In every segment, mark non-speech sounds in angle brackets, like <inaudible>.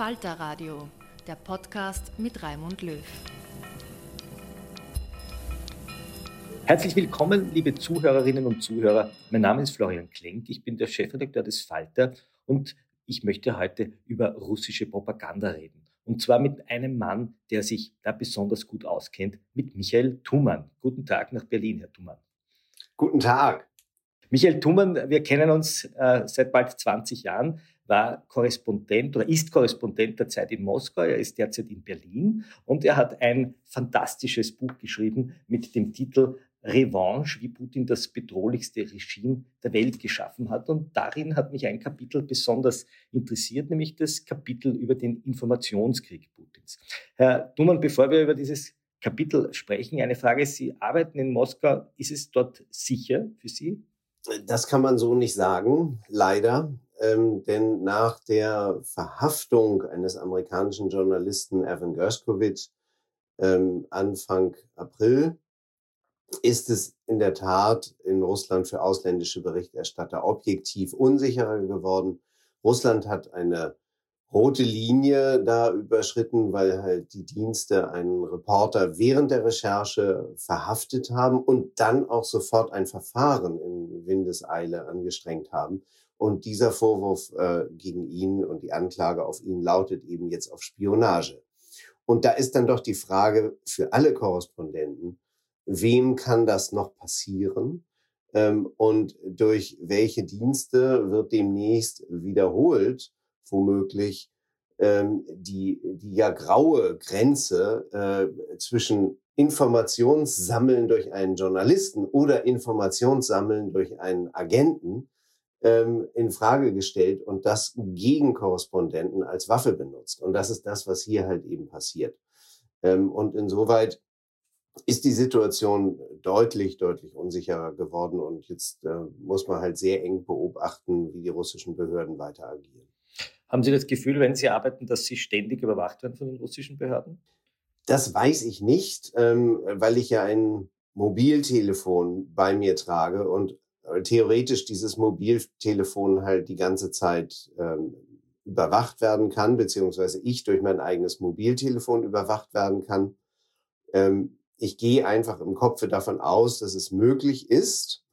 Falter Radio, der Podcast mit Raimund Löw. Herzlich willkommen, liebe Zuhörerinnen und Zuhörer. Mein Name ist Florian Klenk, ich bin der Chefredakteur des Falter und ich möchte heute über russische Propaganda reden. Und zwar mit einem Mann, der sich da besonders gut auskennt, mit Michael Thumann. Guten Tag nach Berlin, Herr Thumann. Guten Tag. Michael Thumann, wir kennen uns äh, seit bald 20 Jahren war Korrespondent oder ist Korrespondent der Zeit in Moskau. Er ist derzeit in Berlin und er hat ein fantastisches Buch geschrieben mit dem Titel Revanche, wie Putin das bedrohlichste Regime der Welt geschaffen hat. Und darin hat mich ein Kapitel besonders interessiert, nämlich das Kapitel über den Informationskrieg Putins. Herr Dumann, bevor wir über dieses Kapitel sprechen, eine Frage. Sie arbeiten in Moskau. Ist es dort sicher für Sie? Das kann man so nicht sagen, leider ähm, denn nach der Verhaftung eines amerikanischen Journalisten Evan Gershkovich ähm, Anfang April ist es in der Tat in Russland für ausländische Berichterstatter objektiv unsicherer geworden. Russland hat eine rote Linie da überschritten, weil halt die Dienste einen Reporter während der Recherche verhaftet haben und dann auch sofort ein Verfahren in Windeseile angestrengt haben. Und dieser Vorwurf äh, gegen ihn und die Anklage auf ihn lautet eben jetzt auf Spionage. Und da ist dann doch die Frage für alle Korrespondenten, wem kann das noch passieren? Ähm, und durch welche Dienste wird demnächst wiederholt, womöglich, ähm, die, die ja graue Grenze äh, zwischen Informationssammeln durch einen Journalisten oder Informationssammeln durch einen Agenten ähm, in Frage gestellt und das gegen Korrespondenten als Waffe benutzt. Und das ist das, was hier halt eben passiert. Ähm, und insoweit ist die Situation deutlich, deutlich unsicherer geworden. Und jetzt äh, muss man halt sehr eng beobachten, wie die russischen Behörden weiter agieren. Haben Sie das Gefühl, wenn Sie arbeiten, dass Sie ständig überwacht werden von den russischen Behörden? Das weiß ich nicht, ähm, weil ich ja ein Mobiltelefon bei mir trage und theoretisch dieses Mobiltelefon halt die ganze Zeit ähm, überwacht werden kann, beziehungsweise ich durch mein eigenes Mobiltelefon überwacht werden kann. Ähm, ich gehe einfach im Kopfe davon aus, dass es möglich ist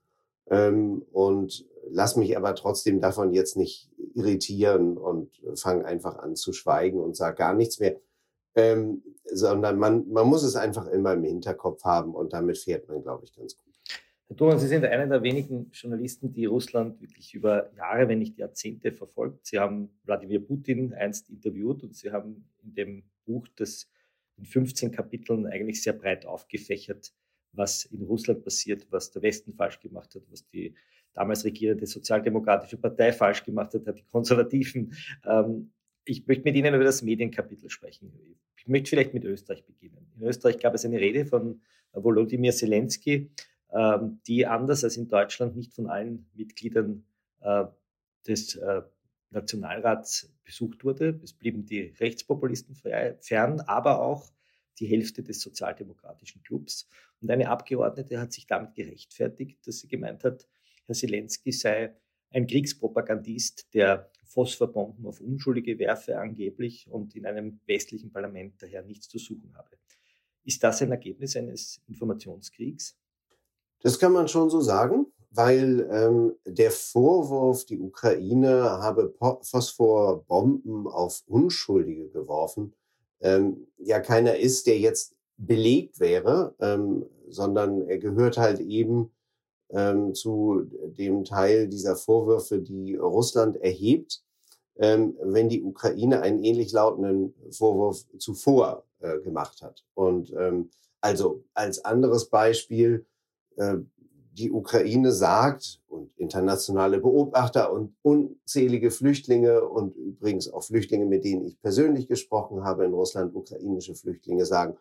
ähm, und lass mich aber trotzdem davon jetzt nicht irritieren und fange einfach an zu schweigen und sage gar nichts mehr, ähm, sondern man, man muss es einfach immer im Hinterkopf haben und damit fährt man, glaube ich, ganz gut. Herr Thomas, Sie sind einer der wenigen Journalisten, die Russland wirklich über Jahre, wenn nicht Jahrzehnte verfolgt. Sie haben Wladimir Putin einst interviewt und Sie haben in dem Buch, das in 15 Kapiteln eigentlich sehr breit aufgefächert, was in Russland passiert, was der Westen falsch gemacht hat, was die damals regierende Sozialdemokratische Partei falsch gemacht hat, hat die Konservativen. Ähm, ich möchte mit Ihnen über das Medienkapitel sprechen. Ich möchte vielleicht mit Österreich beginnen. In Österreich gab es eine Rede von Volodymyr Zelensky, die anders als in Deutschland nicht von allen Mitgliedern äh, des äh, Nationalrats besucht wurde. Es blieben die Rechtspopulisten fern, aber auch die Hälfte des sozialdemokratischen Clubs. Und eine Abgeordnete hat sich damit gerechtfertigt, dass sie gemeint hat, Herr Zelensky sei ein Kriegspropagandist, der Phosphorbomben auf Unschuldige werfe angeblich und in einem westlichen Parlament daher nichts zu suchen habe. Ist das ein Ergebnis eines Informationskriegs? Das kann man schon so sagen, weil ähm, der Vorwurf, die Ukraine habe Phosphorbomben auf Unschuldige geworfen, ähm, ja keiner ist, der jetzt belegt wäre, ähm, sondern er gehört halt eben ähm, zu dem Teil dieser Vorwürfe, die Russland erhebt, ähm, wenn die Ukraine einen ähnlich lautenden Vorwurf zuvor äh, gemacht hat. Und ähm, also als anderes Beispiel, die Ukraine sagt und internationale Beobachter und unzählige Flüchtlinge und übrigens auch Flüchtlinge, mit denen ich persönlich gesprochen habe in Russland, ukrainische Flüchtlinge sagen,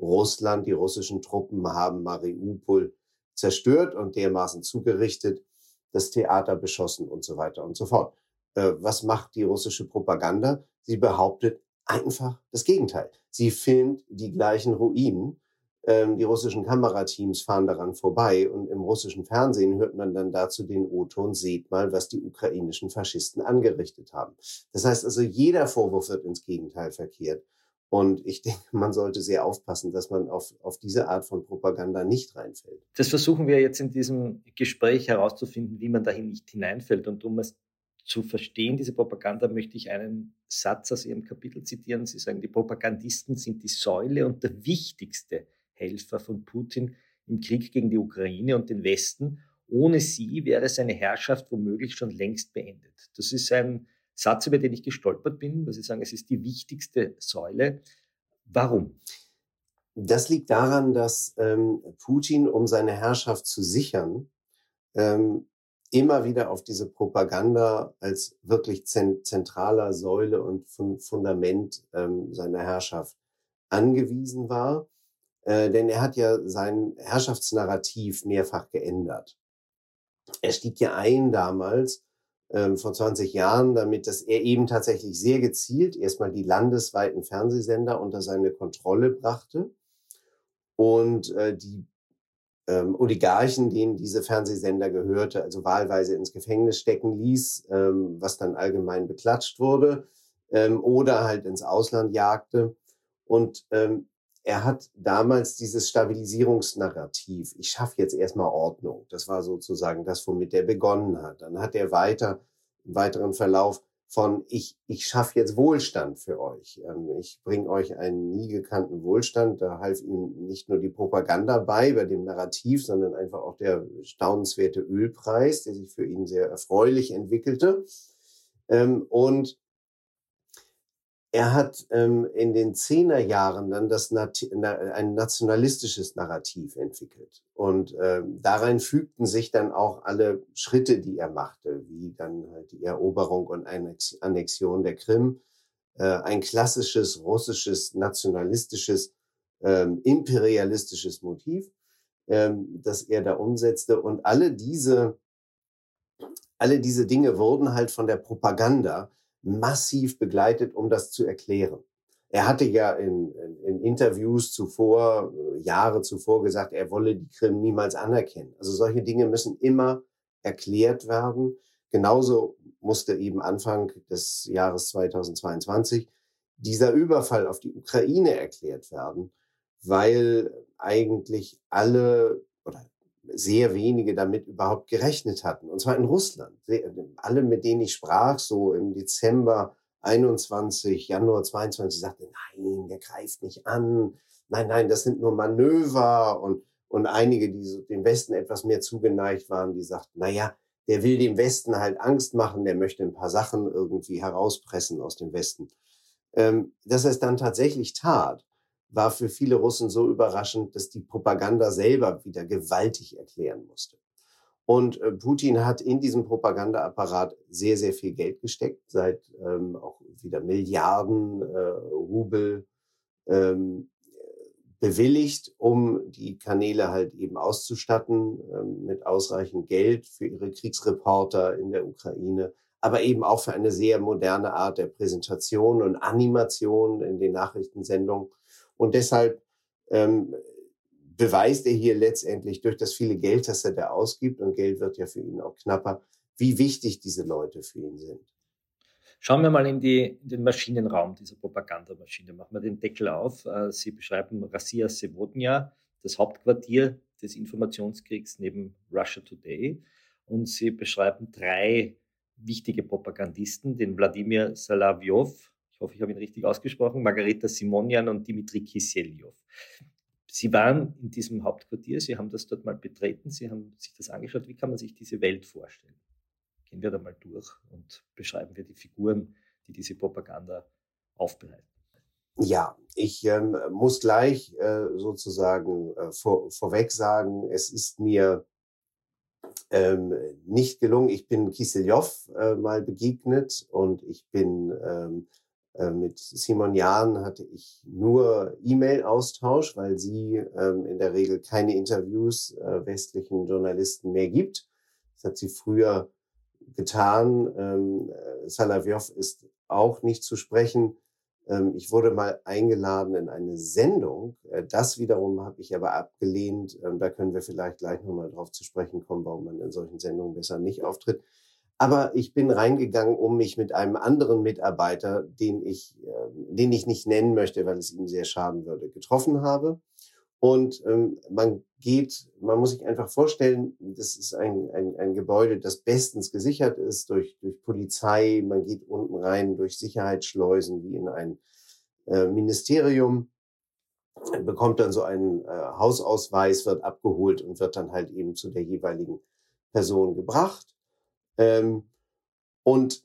Russland, die russischen Truppen haben Mariupol zerstört und dermaßen zugerichtet, das Theater beschossen und so weiter und so fort. Äh, was macht die russische Propaganda? Sie behauptet einfach das Gegenteil. Sie filmt die gleichen Ruinen die russischen Kamerateams fahren daran vorbei und im russischen Fernsehen hört man dann dazu den O-Ton, seht mal, was die ukrainischen Faschisten angerichtet haben. Das heißt also, jeder Vorwurf wird ins Gegenteil verkehrt. Und ich <laughs> denke, man sollte sehr aufpassen, dass man auf, auf diese Art von Propaganda nicht reinfällt. Das versuchen wir jetzt in diesem Gespräch herauszufinden, wie man dahin nicht hineinfällt. Und um es zu verstehen, diese Propaganda, möchte ich einen Satz aus Ihrem Kapitel zitieren. Sie sagen, die Propagandisten sind die Säule und der wichtigste Helfer von Putin im Krieg gegen die Ukraine und den Westen. Ohne sie wäre seine Herrschaft womöglich schon längst beendet. Das ist ein Satz, über den ich gestolpert bin, weil Sie sagen, es ist die wichtigste Säule. Warum? Das liegt daran, dass ähm, Putin, um seine Herrschaft zu sichern, ähm, immer wieder auf diese Propaganda als wirklich zentraler Säule und Fundament ähm, seiner Herrschaft angewiesen war. Äh, denn er hat ja sein Herrschaftsnarrativ mehrfach geändert. Er stieg ja ein damals, ähm, vor 20 Jahren, damit dass er eben tatsächlich sehr gezielt erstmal die landesweiten Fernsehsender unter seine Kontrolle brachte und äh, die ähm, Oligarchen, denen diese Fernsehsender gehörte, also wahlweise ins Gefängnis stecken ließ, ähm, was dann allgemein beklatscht wurde, ähm, oder halt ins Ausland jagte. Und ähm, er hat damals dieses Stabilisierungsnarrativ, ich schaffe jetzt erstmal Ordnung, das war sozusagen das, womit er begonnen hat. Dann hat er weiter, im weiteren Verlauf von, ich, ich schaffe jetzt Wohlstand für euch. Ähm, ich bringe euch einen nie gekannten Wohlstand. Da half ihm nicht nur die Propaganda bei, bei dem Narrativ, sondern einfach auch der staunenswerte Ölpreis, der sich für ihn sehr erfreulich entwickelte. Ähm, und er hat ähm, in den Zehnerjahren dann das Nat ein nationalistisches Narrativ entwickelt. Und ähm, darein fügten sich dann auch alle Schritte, die er machte, wie dann halt die Eroberung und Annexion der Krim, äh, ein klassisches russisches nationalistisches, ähm, imperialistisches Motiv, ähm, das er da umsetzte. Und alle diese, alle diese Dinge wurden halt von der Propaganda massiv begleitet, um das zu erklären. Er hatte ja in, in, in, Interviews zuvor, Jahre zuvor gesagt, er wolle die Krim niemals anerkennen. Also solche Dinge müssen immer erklärt werden. Genauso musste eben Anfang des Jahres 2022 dieser Überfall auf die Ukraine erklärt werden, weil eigentlich alle oder sehr wenige damit überhaupt gerechnet hatten. Und zwar in Russland. Alle, mit denen ich sprach, so im Dezember 21, Januar 22, sagten, nein, der greift nicht an. Nein, nein, das sind nur Manöver und und einige, die dem Westen etwas mehr zugeneigt waren, die sagten, na ja, der will dem Westen halt Angst machen, der möchte ein paar Sachen irgendwie herauspressen aus dem Westen. Ähm, dass er es dann tatsächlich tat, war für viele Russen so überraschend, dass die Propaganda selber wieder gewaltig erklären musste. Und äh, Putin hat in diesem Propagandaapparat sehr, sehr viel Geld gesteckt, seit ähm, auch wieder Milliarden äh, Rubel ähm, bewilligt, um die Kanäle halt eben auszustatten ähm, mit ausreichend Geld für ihre Kriegsreporter in der Ukraine, aber eben auch für eine sehr moderne Art der Präsentation und Animation in den Nachrichtensendungen. Und deshalb ähm, beweist er hier letztendlich durch das viele Geld, das er da ausgibt, und Geld wird ja für ihn auch knapper, wie wichtig diese Leute für ihn sind. Schauen wir mal in, die, in den Maschinenraum dieser Propagandamaschine. Machen wir den Deckel auf. Äh, Sie beschreiben Rassia Sevodnia, das Hauptquartier des Informationskriegs neben Russia Today. Und Sie beschreiben drei wichtige Propagandisten, den Wladimir Salavyov, ich hoffe, ich habe ihn richtig ausgesprochen, Margareta Simonian und Dimitri Kiselyov. Sie waren in diesem Hauptquartier, Sie haben das dort mal betreten, Sie haben sich das angeschaut. Wie kann man sich diese Welt vorstellen? Gehen wir da mal durch und beschreiben wir die Figuren, die diese Propaganda aufbereiten. Ja, ich ähm, muss gleich äh, sozusagen äh, vor, vorweg sagen, es ist mir ähm, nicht gelungen. Ich bin Kiselyov äh, mal begegnet und ich bin ähm, äh, mit Simon Jahn hatte ich nur E-Mail-Austausch, weil sie ähm, in der Regel keine Interviews äh, westlichen Journalisten mehr gibt. Das hat sie früher getan. Ähm, äh, Salavyov ist auch nicht zu sprechen. Ähm, ich wurde mal eingeladen in eine Sendung. Äh, das wiederum habe ich aber abgelehnt. Ähm, da können wir vielleicht gleich nochmal drauf zu sprechen kommen, warum man in solchen Sendungen besser nicht auftritt. Aber ich bin reingegangen, um mich mit einem anderen Mitarbeiter, den ich, äh, den ich nicht nennen möchte, weil es ihm sehr schaden würde, getroffen habe. Und ähm, man geht, man muss sich einfach vorstellen, das ist ein, ein, ein Gebäude, das bestens gesichert ist durch, durch Polizei. Man geht unten rein durch Sicherheitsschleusen wie in ein äh, Ministerium, bekommt dann so einen äh, Hausausweis, wird abgeholt und wird dann halt eben zu der jeweiligen Person gebracht. Ähm, und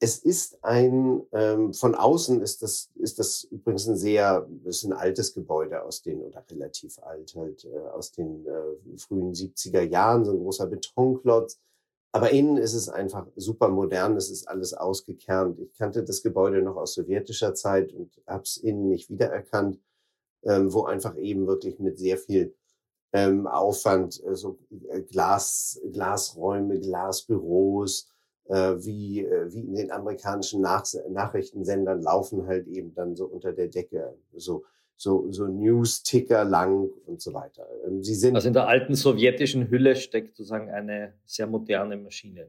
es ist ein, ähm, von außen ist das, ist das übrigens ein sehr, ist ein altes Gebäude aus den, oder relativ alt halt, äh, aus den äh, frühen 70er Jahren, so ein großer Betonklotz. Aber innen ist es einfach super modern, es ist alles ausgekernt. Ich kannte das Gebäude noch aus sowjetischer Zeit und habe es innen nicht wiedererkannt, ähm, wo einfach eben wirklich mit sehr viel ähm, Aufwand, äh, so äh, Glas, Glasräume, Glasbüros, äh, wie, äh, wie in den amerikanischen Nach Nachrichtensendern laufen halt eben dann so unter der Decke so so, so News-Ticker lang und so weiter. Ähm, sie sind also in der alten sowjetischen Hülle steckt sozusagen eine sehr moderne Maschine.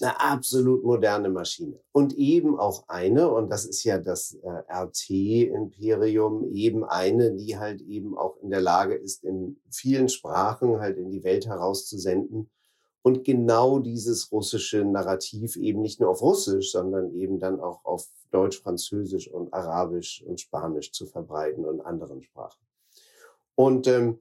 Eine absolut moderne Maschine. Und eben auch eine, und das ist ja das äh, RT-Imperium, eben eine, die halt eben auch in der Lage ist, in vielen Sprachen halt in die Welt herauszusenden und genau dieses russische Narrativ eben nicht nur auf Russisch, sondern eben dann auch auf Deutsch, Französisch und Arabisch und Spanisch zu verbreiten und anderen Sprachen. Und ähm,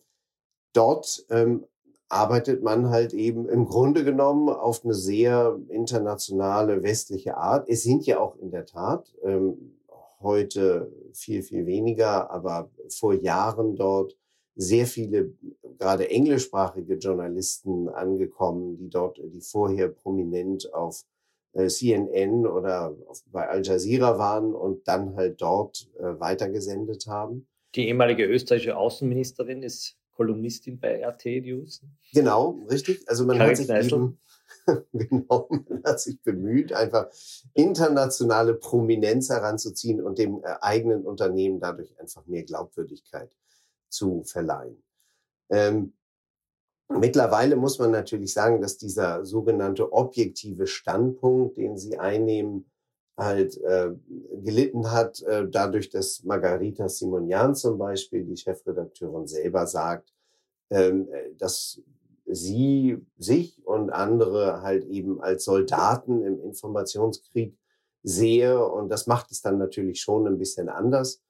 dort ähm, arbeitet man halt eben im Grunde genommen auf eine sehr internationale westliche Art. Es sind ja auch in der Tat ähm, heute viel, viel weniger, aber vor Jahren dort sehr viele gerade englischsprachige Journalisten angekommen, die dort, die vorher prominent auf äh, CNN oder bei Al Jazeera waren und dann halt dort äh, weitergesendet haben. Die ehemalige österreichische Außenministerin ist Kolumnistin bei RT News. Genau, richtig. Also man Karin hat sich eben, <laughs> genau, man hat sich bemüht, einfach internationale Prominenz heranzuziehen und dem äh, eigenen Unternehmen dadurch einfach mehr Glaubwürdigkeit zu verleihen. Ähm, mittlerweile muss man natürlich sagen, dass dieser sogenannte objektive Standpunkt, den sie einnehmen, halt äh, gelitten hat, äh, dadurch, dass Margarita Simonian zum Beispiel, die Chefredakteurin, selber sagt, ähm, dass sie sich und andere halt eben als Soldaten im Informationskrieg sehe. Und das macht es dann natürlich schon ein bisschen anders.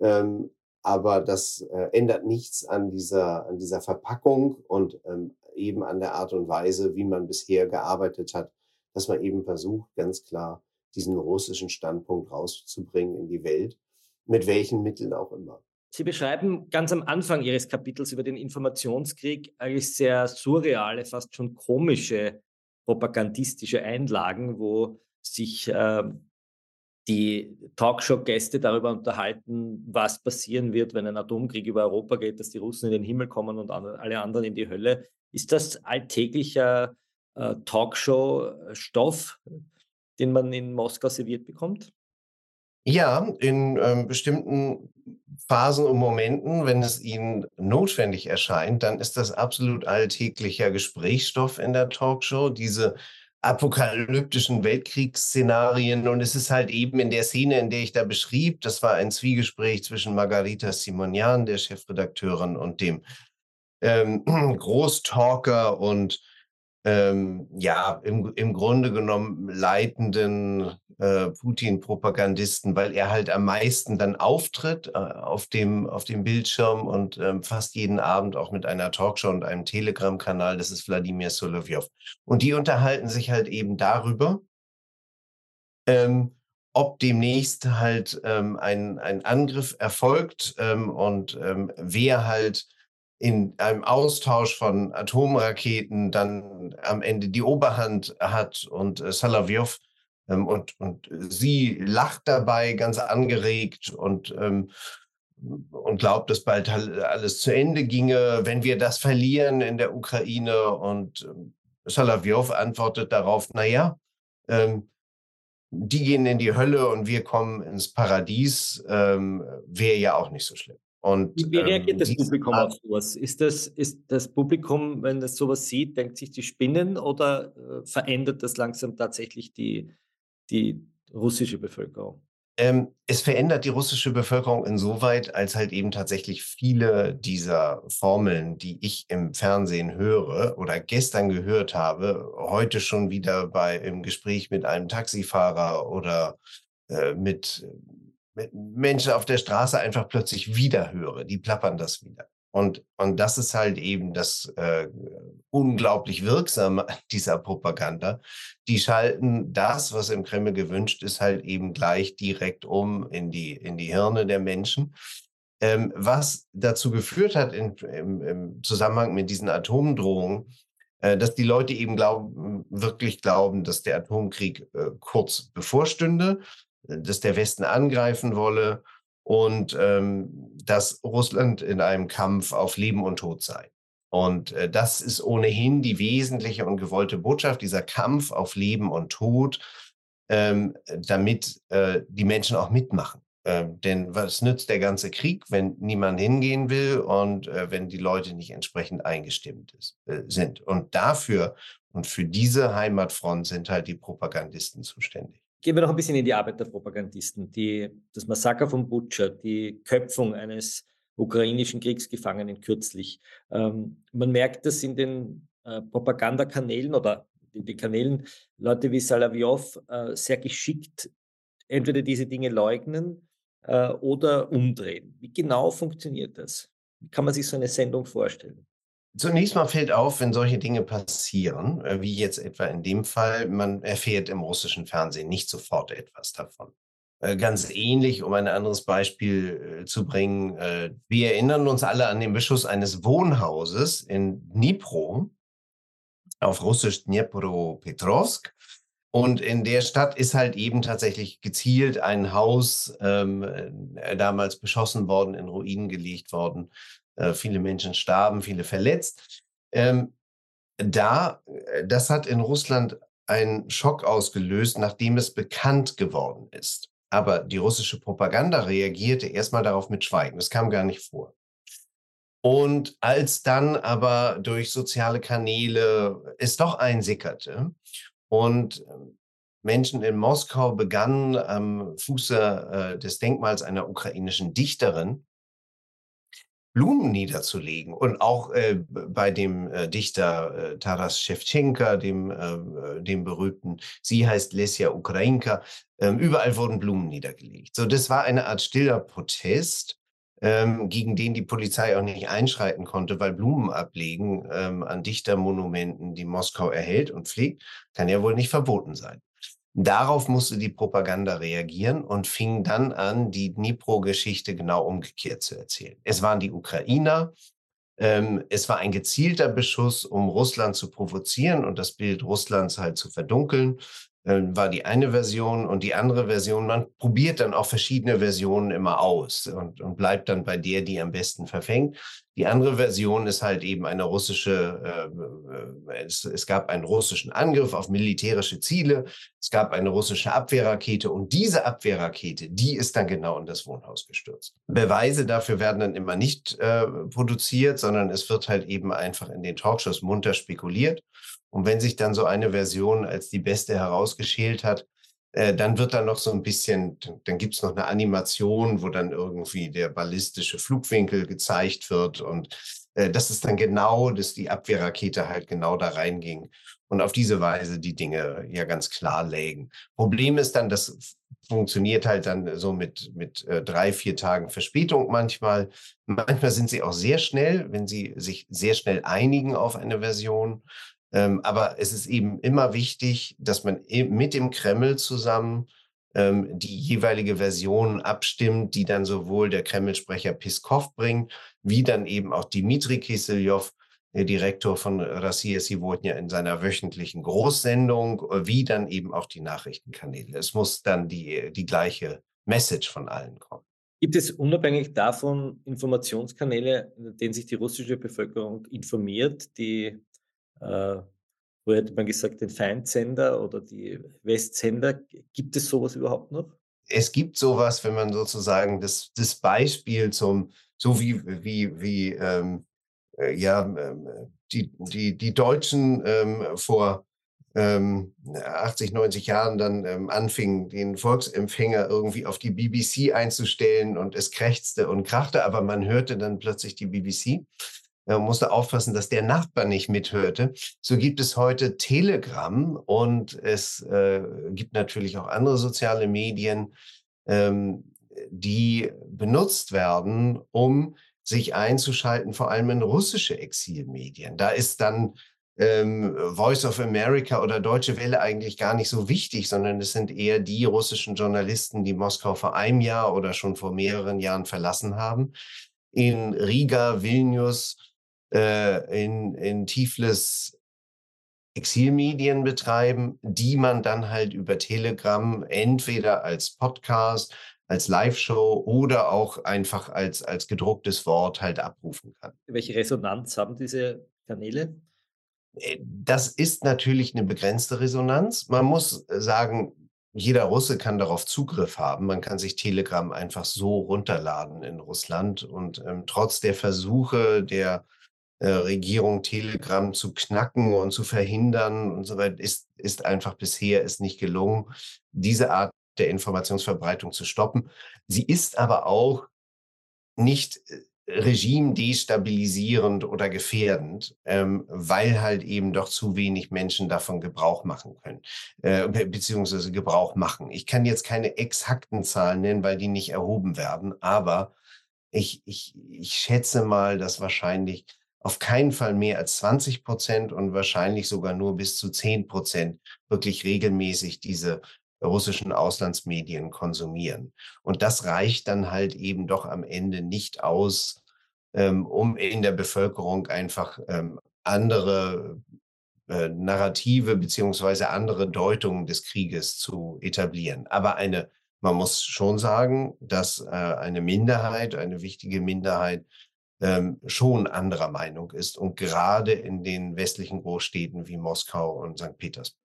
Ähm, aber das äh, ändert nichts an dieser, an dieser Verpackung und ähm, eben an der Art und Weise, wie man bisher gearbeitet hat, dass man eben versucht, ganz klar diesen russischen Standpunkt rauszubringen in die Welt, mit welchen Mitteln auch immer. Sie beschreiben ganz am Anfang Ihres Kapitels über den Informationskrieg eigentlich sehr surreale, fast schon komische propagandistische Einlagen, wo sich äh, die Talkshow-Gäste darüber unterhalten, was passieren wird, wenn ein Atomkrieg über Europa geht, dass die Russen in den Himmel kommen und alle anderen in die Hölle. Ist das alltäglicher äh, Talkshow-Stoff, den man in Moskau serviert bekommt? Ja, in ähm, bestimmten Phasen und Momenten, wenn es Ihnen notwendig erscheint, dann ist das absolut alltäglicher Gesprächsstoff in der Talkshow. Diese apokalyptischen Weltkriegsszenarien. Und es ist halt eben in der Szene, in der ich da beschrieb, das war ein Zwiegespräch zwischen Margarita Simonian, der Chefredakteurin, und dem ähm, <clears throat> Großtalker und ähm, ja, im, im Grunde genommen leitenden äh, Putin-Propagandisten, weil er halt am meisten dann auftritt äh, auf, dem, auf dem Bildschirm und ähm, fast jeden Abend auch mit einer Talkshow und einem Telegram-Kanal, das ist Wladimir Solovyov. Und die unterhalten sich halt eben darüber, ähm, ob demnächst halt ähm, ein, ein Angriff erfolgt ähm, und ähm, wer halt in einem Austausch von Atomraketen dann am Ende die Oberhand hat und äh, Solovyov ähm, und, und sie lacht dabei ganz angeregt und, ähm, und glaubt, dass bald alles zu Ende ginge, wenn wir das verlieren in der Ukraine. Und ähm, Solovyov antwortet darauf, naja, ähm, die gehen in die Hölle und wir kommen ins Paradies, ähm, wäre ja auch nicht so schlimm. Und, Wie reagiert ähm, das Publikum auf sowas? Ist das, ist das Publikum, wenn es sowas sieht, denkt sich die Spinnen oder äh, verändert das langsam tatsächlich die, die russische Bevölkerung? Ähm, es verändert die russische Bevölkerung insoweit, als halt eben tatsächlich viele dieser Formeln, die ich im Fernsehen höre oder gestern gehört habe, heute schon wieder bei im Gespräch mit einem Taxifahrer oder äh, mit Menschen auf der Straße einfach plötzlich wieder höre. Die plappern das wieder. Und, und das ist halt eben das äh, unglaublich Wirksame dieser Propaganda. Die schalten das, was im Kreml gewünscht ist, halt eben gleich direkt um in die, in die Hirne der Menschen. Ähm, was dazu geführt hat in, im, im Zusammenhang mit diesen Atomdrohungen, äh, dass die Leute eben glauben, wirklich glauben, dass der Atomkrieg äh, kurz bevorstünde, dass der Westen angreifen wolle und ähm, dass Russland in einem Kampf auf Leben und Tod sei. Und äh, das ist ohnehin die wesentliche und gewollte Botschaft, dieser Kampf auf Leben und Tod, ähm, damit äh, die Menschen auch mitmachen. Ähm, denn was nützt der ganze Krieg, wenn niemand hingehen will und äh, wenn die Leute nicht entsprechend eingestimmt ist, äh, sind? Und dafür und für diese Heimatfront sind halt die Propagandisten zuständig. Gehen wir noch ein bisschen in die Arbeit der Propagandisten. Die, das Massaker von Butcher, die Köpfung eines ukrainischen Kriegsgefangenen kürzlich. Ähm, man merkt das in den äh, Propagandakanälen oder in den Kanälen Leute wie Salavyov äh, sehr geschickt entweder diese Dinge leugnen äh, oder umdrehen. Wie genau funktioniert das? Wie kann man sich so eine Sendung vorstellen? Zunächst mal fällt auf, wenn solche Dinge passieren, äh, wie jetzt etwa in dem Fall, man erfährt im russischen Fernsehen nicht sofort etwas davon. Äh, ganz ähnlich, um ein anderes Beispiel äh, zu bringen, wir erinnern uns alle an den Beschuss eines Wohnhauses in Dnipro, auf Russisch Dnipropetrovsk. Und in der Stadt ist halt eben tatsächlich gezielt ein Haus ähm, damals beschossen worden, in Ruinen gelegt worden. Äh, viele Menschen starben, viele verletzt. Ähm, da, äh, das hat in Russland einen Schock ausgelöst, nachdem es bekannt geworden ist. Aber die russische Propaganda reagierte erstmal darauf mit Schweigen. Das kam gar nicht vor. Und als dann aber durch soziale Kanäle es doch einsickerte und ähm, Menschen in Moskau begannen am Fuße äh, des Denkmals einer ukrainischen Dichterin Blumen niederzulegen. Und auch äh, bei dem äh, Dichter äh, Taras Shevchenka, dem, äh, dem berühmten, sie heißt Lesja Ukrainka, ähm, überall wurden Blumen niedergelegt. So, das war eine Art stiller Protest ähm, gegen den die Polizei auch nicht einschreiten konnte, weil Blumen ablegen ähm, an Dichtermonumenten, die Moskau erhält und pflegt, kann ja wohl nicht verboten sein. Darauf musste die Propaganda reagieren und fing dann an, die Dnipro-Geschichte genau umgekehrt zu erzählen. Es waren die Ukrainer, ähm, es war ein gezielter Beschuss, um Russland zu provozieren und das Bild Russlands halt zu verdunkeln war die eine Version und die andere Version, man probiert dann auch verschiedene Versionen immer aus und, und bleibt dann bei der, die am besten verfängt. Die andere Version ist halt eben eine russische, äh, äh, es, es gab einen russischen Angriff auf militärische Ziele, es gab eine russische Abwehrrakete und diese Abwehrrakete, die ist dann genau in das Wohnhaus gestürzt. Beweise dafür werden dann immer nicht äh, produziert, sondern es wird halt eben einfach in den Talkshows munter spekuliert. Und wenn sich dann so eine Version als die beste herausgeschält hat, äh, dann wird da noch so ein bisschen, dann gibt es noch eine Animation, wo dann irgendwie der ballistische Flugwinkel gezeigt wird. Und äh, das ist dann genau, dass die Abwehrrakete halt genau da reinging und auf diese Weise die Dinge ja ganz klar lägen. Problem ist dann, das funktioniert halt dann so mit, mit äh, drei, vier Tagen Verspätung manchmal. Manchmal sind sie auch sehr schnell, wenn sie sich sehr schnell einigen auf eine Version. Ähm, aber es ist eben immer wichtig, dass man mit dem Kreml zusammen ähm, die jeweilige Version abstimmt, die dann sowohl der Kreml-Sprecher Piskov bringt, wie dann eben auch Dimitri Kiseljow, der Direktor von Rossiya Sivodnia in seiner wöchentlichen Großsendung, wie dann eben auch die Nachrichtenkanäle. Es muss dann die, die gleiche Message von allen kommen. Gibt es unabhängig davon Informationskanäle, in denen sich die russische Bevölkerung informiert, die äh, wo hätte man gesagt, den Feindsender oder die Westsender. Gibt es sowas überhaupt noch? Es gibt sowas, wenn man sozusagen das, das Beispiel zum, so wie, wie, wie ähm, äh, ja, ähm, die, die, die Deutschen ähm, vor ähm, 80, 90 Jahren dann ähm, anfingen, den Volksempfänger irgendwie auf die BBC einzustellen und es krächzte und krachte, aber man hörte dann plötzlich die BBC. Man musste aufpassen, dass der Nachbar nicht mithörte. So gibt es heute Telegram und es äh, gibt natürlich auch andere soziale Medien, ähm, die benutzt werden, um sich einzuschalten, vor allem in russische Exilmedien. Da ist dann ähm, Voice of America oder Deutsche Welle eigentlich gar nicht so wichtig, sondern es sind eher die russischen Journalisten, die Moskau vor einem Jahr oder schon vor mehreren Jahren verlassen haben. In Riga, Vilnius, äh, in, in Tiflis Exilmedien betreiben, die man dann halt über Telegram entweder als Podcast, als Live-Show oder auch einfach als, als gedrucktes Wort halt abrufen kann. Welche Resonanz haben diese Kanäle? Äh, das ist natürlich eine begrenzte Resonanz. Man muss sagen, jeder Russe kann darauf Zugriff haben. Man kann sich Telegram einfach so runterladen in Russland. Und ähm, trotz der Versuche der Regierung Telegram zu knacken und zu verhindern und so weiter, ist, ist einfach bisher ist nicht gelungen, diese Art der Informationsverbreitung zu stoppen. Sie ist aber auch nicht äh, regime destabilisierend oder gefährdend, ähm, weil halt eben doch zu wenig Menschen davon Gebrauch machen können, äh, beziehungsweise Gebrauch machen. Ich kann jetzt keine exakten Zahlen nennen, weil die nicht erhoben werden, aber ich, ich, ich schätze mal, dass wahrscheinlich auf keinen Fall mehr als 20 Prozent und wahrscheinlich sogar nur bis zu 10 Prozent wirklich regelmäßig diese russischen Auslandsmedien konsumieren. Und das reicht dann halt eben doch am Ende nicht aus, ähm, um in der Bevölkerung einfach ähm, andere äh, Narrative beziehungsweise andere Deutungen des Krieges zu etablieren. Aber eine, man muss schon sagen, dass äh, eine Minderheit, eine wichtige Minderheit ähm, schon anderer Meinung ist und gerade in den westlichen Großstädten wie Moskau und St. Petersburg.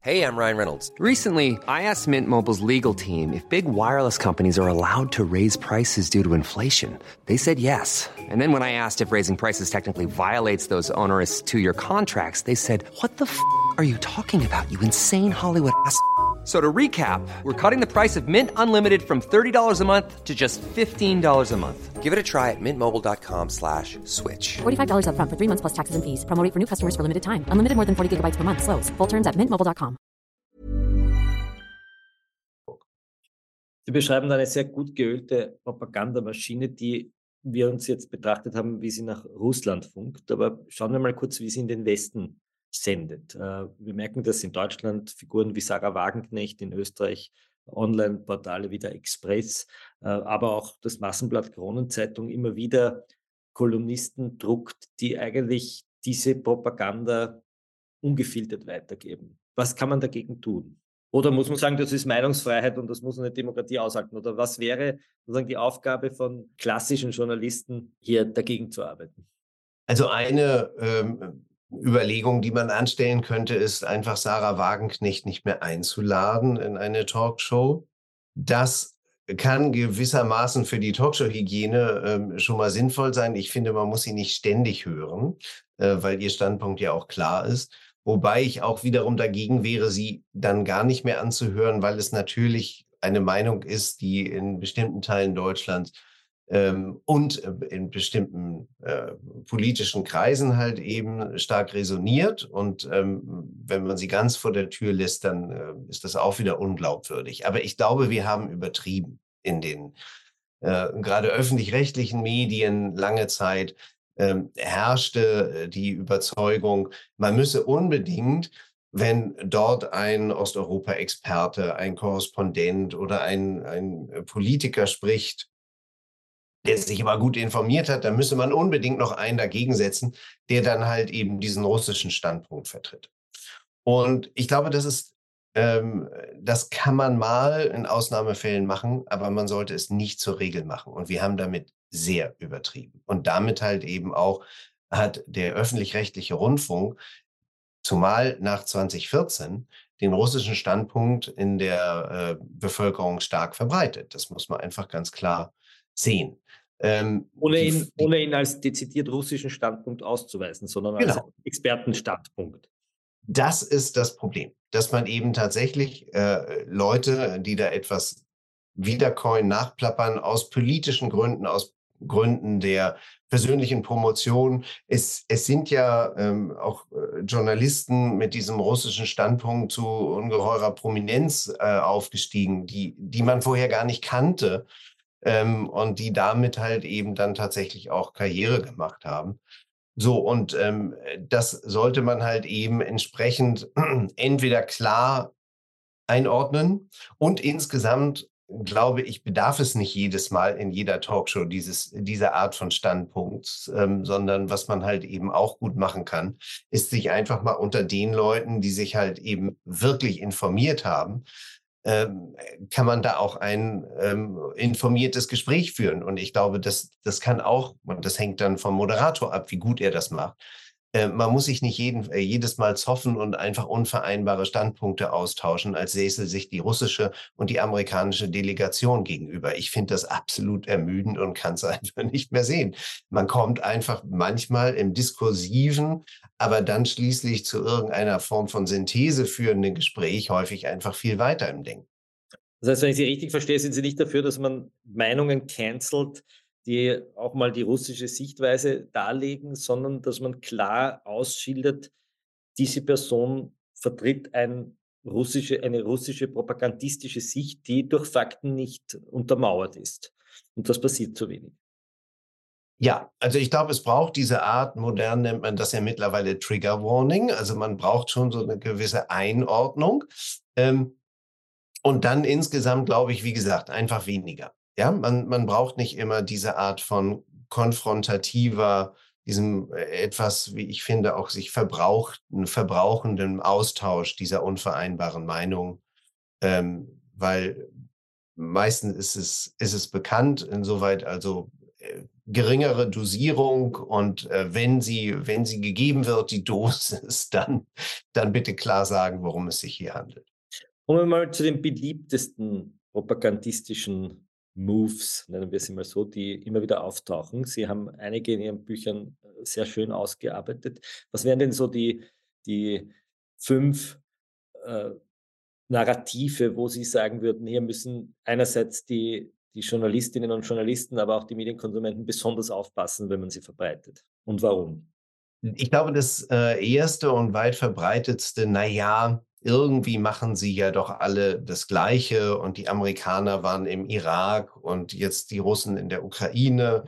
Hey, I'm Ryan Reynolds. Recently, I asked Mint Mobile's legal team if big wireless companies are allowed to raise prices due to inflation. They said yes. And then when I asked if raising prices technically violates those onerous two-year contracts, they said, "What the f*** are you talking about? You insane Hollywood ass." So to recap, we're cutting the price of Mint Unlimited from $30 a month to just $15 a month. Give it a try at mintmobile.com slash switch. $45 up front for three months plus taxes and fees. Promoting for new customers for limited time. Unlimited more than 40 gigabytes per month. Slows. Full terms at mintmobile.com. Sie beschreiben eine sehr gut geölte Propagandamaschine, die wir uns jetzt betrachtet haben, wie sie nach Russland funkt. Aber schauen wir mal kurz, wie sie in den Westen sendet. Äh, wir merken, dass in Deutschland Figuren wie Sarah Wagenknecht, in Österreich Online-Portale wie der Express, äh, aber auch das Massenblatt Kronenzeitung immer wieder Kolumnisten druckt, die eigentlich diese Propaganda ungefiltert weitergeben. Was kann man dagegen tun? Oder muss man sagen, das ist Meinungsfreiheit und das muss eine Demokratie aushalten? Oder was wäre sozusagen die Aufgabe von klassischen Journalisten, hier dagegen zu arbeiten? Also eine ähm, Überlegung, die man anstellen könnte, ist einfach Sarah Wagenknecht nicht mehr einzuladen in eine Talkshow. Das kann gewissermaßen für die Talkshow-Hygiene ähm, schon mal sinnvoll sein. Ich finde, man muss sie nicht ständig hören, äh, weil ihr Standpunkt ja auch klar ist. Wobei ich auch wiederum dagegen wäre, sie dann gar nicht mehr anzuhören, weil es natürlich eine Meinung ist, die in bestimmten Teilen Deutschlands ähm, und äh, in bestimmten äh, politischen Kreisen halt eben stark resoniert. Und ähm, wenn man sie ganz vor der Tür lässt, dann äh, ist das auch wieder unglaubwürdig. Aber ich glaube, wir haben übertrieben in den äh, gerade öffentlich-rechtlichen Medien lange Zeit ähm, herrschte äh, die Überzeugung, man müsse unbedingt, wenn dort ein Osteuropa-Experte, ein Korrespondent oder ein, ein Politiker spricht, der sich aber gut informiert hat, dann müsse man unbedingt noch einen dagegen setzen, der dann halt eben diesen russischen Standpunkt vertritt. Und ich glaube, das ist, ähm, das kann man mal in Ausnahmefällen machen, aber man sollte es nicht zur Regel machen. Und wir haben damit sehr übertrieben. Und damit halt eben auch hat der öffentlich-rechtliche Rundfunk, zumal nach 2014, den russischen Standpunkt in der äh, Bevölkerung stark verbreitet. Das muss man einfach ganz klar sehen. Ähm, ohne, ihn, ohne ihn als dezidiert russischen Standpunkt auszuweisen, sondern genau. als Expertenstandpunkt. Das ist das Problem, dass man eben tatsächlich äh, Leute, die da etwas wiedercoin, nachplappern, aus politischen Gründen, aus Gründen der persönlichen Promotion. Es, es sind ja ähm, auch äh, Journalisten mit diesem russischen Standpunkt zu ungeheurer Prominenz äh, aufgestiegen, die, die man vorher gar nicht kannte ähm, und die damit halt eben dann tatsächlich auch Karriere gemacht haben. So, und ähm, das sollte man halt eben entsprechend <clears throat> entweder klar einordnen und insgesamt glaube ich, bedarf es nicht jedes Mal in jeder Talkshow dieses, dieser Art von Standpunkt, ähm, sondern was man halt eben auch gut machen kann, ist sich einfach mal unter den Leuten, die sich halt eben wirklich informiert haben, kann man da auch ein ähm, informiertes Gespräch führen. Und ich glaube, das, das kann auch, und das hängt dann vom Moderator ab, wie gut er das macht, äh, man muss sich nicht jeden, äh, jedes Mal zoffen und einfach unvereinbare Standpunkte austauschen, als säße sich die russische und die amerikanische Delegation gegenüber. Ich finde das absolut ermüdend und kann es <laughs> einfach nicht mehr sehen. Man kommt einfach manchmal im diskursiven, aber dann schließlich zu irgendeiner Form von Synthese führenden Gespräch häufig einfach viel weiter im Denken. Das heißt, wenn ich Sie richtig verstehe, sind Sie nicht dafür, dass man Meinungen cancelt, die auch mal die russische Sichtweise darlegen, sondern dass man klar ausschildert, diese Person vertritt ein russische, eine russische propagandistische Sicht, die durch Fakten nicht untermauert ist. Und das passiert zu wenig. Ja, also ich glaube, es braucht diese Art, modern nennt man das ja mittlerweile Trigger Warning. Also man braucht schon so eine gewisse Einordnung. Ähm, und dann insgesamt, glaube ich, wie gesagt, einfach weniger. Ja, man, man braucht nicht immer diese Art von konfrontativer, diesem äh, etwas, wie ich finde, auch sich verbrauchten, verbrauchenden Austausch dieser unvereinbaren Meinung, ähm, weil meistens ist es, ist es bekannt, insoweit also äh, geringere Dosierung und äh, wenn sie, wenn sie gegeben wird, die Dosis, <laughs> dann, dann bitte klar sagen, worum es sich hier handelt. Kommen wir mal zu den beliebtesten propagandistischen Moves, nennen wir sie mal so, die immer wieder auftauchen. Sie haben einige in Ihren Büchern äh, sehr schön ausgearbeitet. Was wären denn so die, die fünf äh, Narrative, wo Sie sagen würden, hier müssen einerseits die, die Journalistinnen und Journalisten, aber auch die Medienkonsumenten besonders aufpassen, wenn man sie verbreitet? Und warum? Ich glaube, das äh, erste und weit verbreitetste, naja, irgendwie machen sie ja doch alle das Gleiche und die Amerikaner waren im Irak und jetzt die Russen in der Ukraine.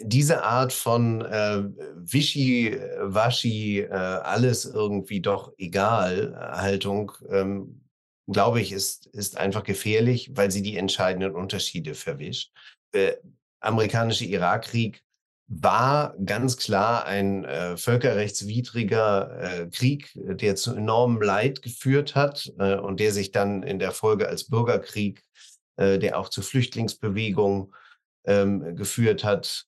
Diese Art von äh, Wischi-Waschi, äh, alles irgendwie doch egal Haltung, ähm, glaube ich, ist, ist einfach gefährlich, weil sie die entscheidenden Unterschiede verwischt. Der amerikanische Irakkrieg war ganz klar ein äh, völkerrechtswidriger äh, Krieg, der zu enormem Leid geführt hat äh, und der sich dann in der Folge als Bürgerkrieg, äh, der auch zu Flüchtlingsbewegungen ähm, geführt hat.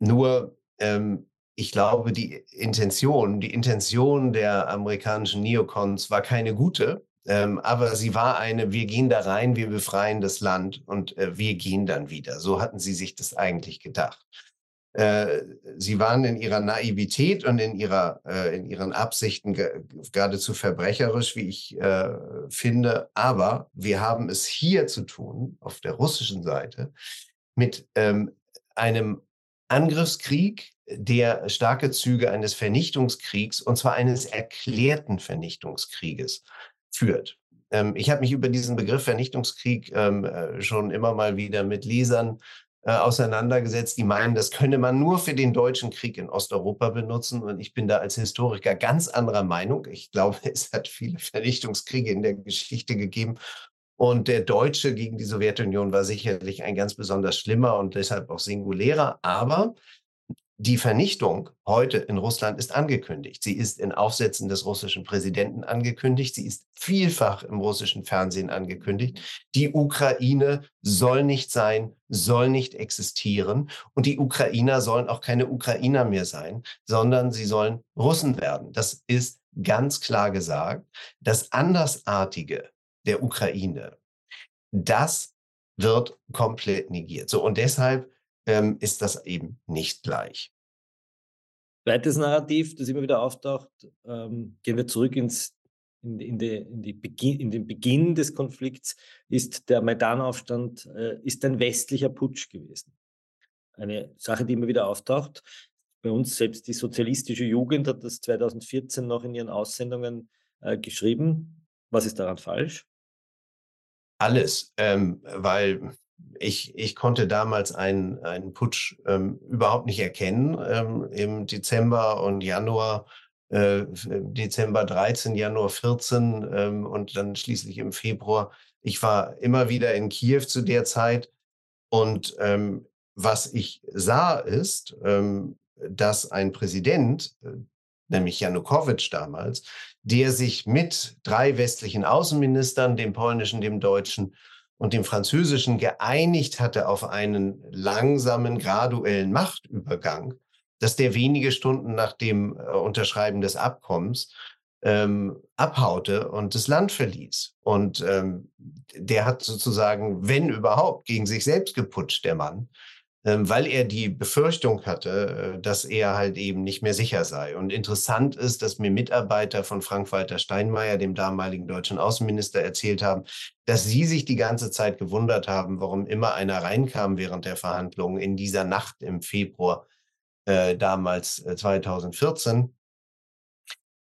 Nur, ähm, ich glaube, die Intention, die Intention der amerikanischen Neocons war keine gute, ähm, aber sie war eine, wir gehen da rein, wir befreien das Land und äh, wir gehen dann wieder. So hatten sie sich das eigentlich gedacht. Äh, sie waren in ihrer Naivität und in, ihrer, äh, in ihren Absichten geradezu verbrecherisch, wie ich äh, finde. Aber wir haben es hier zu tun, auf der russischen Seite, mit ähm, einem Angriffskrieg, der starke Züge eines Vernichtungskriegs, und zwar eines erklärten Vernichtungskrieges, führt. Ähm, ich habe mich über diesen Begriff Vernichtungskrieg ähm, äh, schon immer mal wieder mit Lesern äh, auseinandergesetzt, die meinen, das könne man nur für den deutschen Krieg in Osteuropa benutzen. Und ich bin da als Historiker ganz anderer Meinung. Ich glaube, <laughs> es hat viele Vernichtungskriege in der Geschichte gegeben. Und der Deutsche gegen die Sowjetunion war sicherlich ein ganz besonders schlimmer und deshalb auch singulärer. Aber die Vernichtung heute in Russland ist angekündigt. Sie ist in Aufsätzen des russischen Präsidenten angekündigt. Sie ist vielfach im russischen Fernsehen angekündigt. Die Ukraine soll nicht sein, soll nicht existieren. Und die Ukrainer sollen auch keine Ukrainer mehr sein, sondern sie sollen Russen werden. Das ist ganz klar gesagt. Das Andersartige der Ukraine, das wird komplett negiert. So, und deshalb ähm, ist das eben nicht gleich. Zweites Narrativ, das immer wieder auftaucht, ähm, gehen wir zurück ins, in, in, die, in, die Beginn, in, den Beginn des Konflikts, ist der Maidan-Aufstand äh, ist ein westlicher Putsch gewesen. Eine Sache, die immer wieder auftaucht. Bei uns selbst die sozialistische Jugend hat das 2014 noch in ihren Aussendungen äh, geschrieben. Was ist daran falsch? Alles, ähm, weil ich, ich konnte damals einen, einen Putsch ähm, überhaupt nicht erkennen ähm, im Dezember und Januar, äh, Dezember 13, Januar 14 ähm, und dann schließlich im Februar. Ich war immer wieder in Kiew zu der Zeit und ähm, was ich sah ist, ähm, dass ein Präsident, äh, nämlich Janukowitsch damals, der sich mit drei westlichen Außenministern, dem polnischen, dem deutschen und dem Französischen geeinigt hatte auf einen langsamen, graduellen Machtübergang, dass der wenige Stunden nach dem äh, Unterschreiben des Abkommens ähm, abhaute und das Land verließ. Und ähm, der hat sozusagen, wenn überhaupt, gegen sich selbst geputscht, der Mann. Ähm, weil er die Befürchtung hatte, äh, dass er halt eben nicht mehr sicher sei. Und interessant ist, dass mir Mitarbeiter von Frank-Walter Steinmeier, dem damaligen deutschen Außenminister, erzählt haben, dass sie sich die ganze Zeit gewundert haben, warum immer einer reinkam während der Verhandlungen in dieser Nacht im Februar äh, damals äh, 2014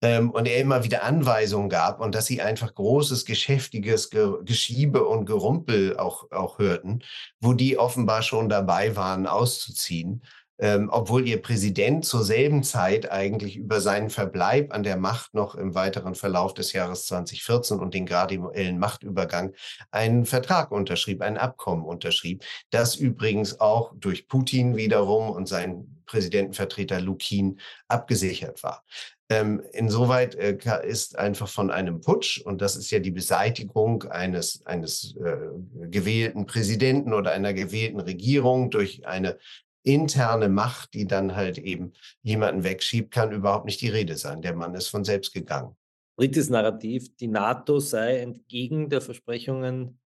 ähm, und er immer wieder Anweisungen gab und dass sie einfach großes, geschäftiges Ge Geschiebe und Gerumpel auch, auch hörten, wo die offenbar schon dabei waren, auszuziehen. Ähm, obwohl ihr Präsident zur selben Zeit eigentlich über seinen Verbleib an der Macht noch im weiteren Verlauf des Jahres 2014 und den graduellen Machtübergang einen Vertrag unterschrieb, ein Abkommen unterschrieb, das übrigens auch durch Putin wiederum und seinen Präsidentenvertreter Lukin abgesichert war. Ähm, insoweit äh, ist einfach von einem Putsch, und das ist ja die Beseitigung eines, eines äh, gewählten Präsidenten oder einer gewählten Regierung durch eine interne Macht, die dann halt eben jemanden wegschiebt, kann überhaupt nicht die Rede sein. Der Mann ist von selbst gegangen. Drittes Narrativ, die NATO sei entgegen der Versprechungen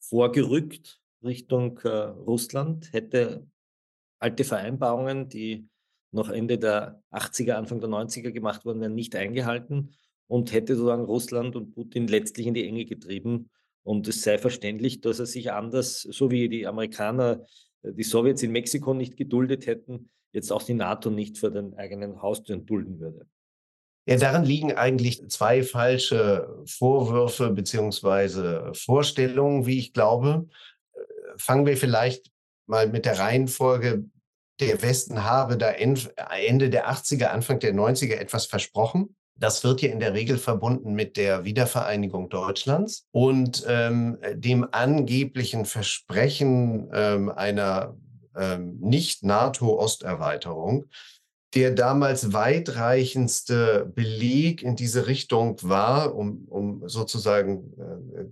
vorgerückt Richtung äh, Russland, hätte alte Vereinbarungen, die noch Ende der 80er, Anfang der 90er gemacht worden wären, nicht eingehalten und hätte sozusagen Russland und Putin letztlich in die Enge getrieben. Und es sei verständlich, dass er sich anders, so wie die Amerikaner äh, die Sowjets in Mexiko nicht geduldet hätten, jetzt auch die NATO nicht vor den eigenen Haustüren dulden würde. Ja, darin liegen eigentlich zwei falsche Vorwürfe beziehungsweise Vorstellungen, wie ich glaube. Äh, fangen wir vielleicht mal mit der Reihenfolge. Der Westen habe da Ende der 80er, Anfang der 90er etwas versprochen. Das wird ja in der Regel verbunden mit der Wiedervereinigung Deutschlands und ähm, dem angeblichen Versprechen ähm, einer ähm, Nicht-NATO-Osterweiterung der damals weitreichendste Beleg in diese Richtung war, um, um sozusagen äh,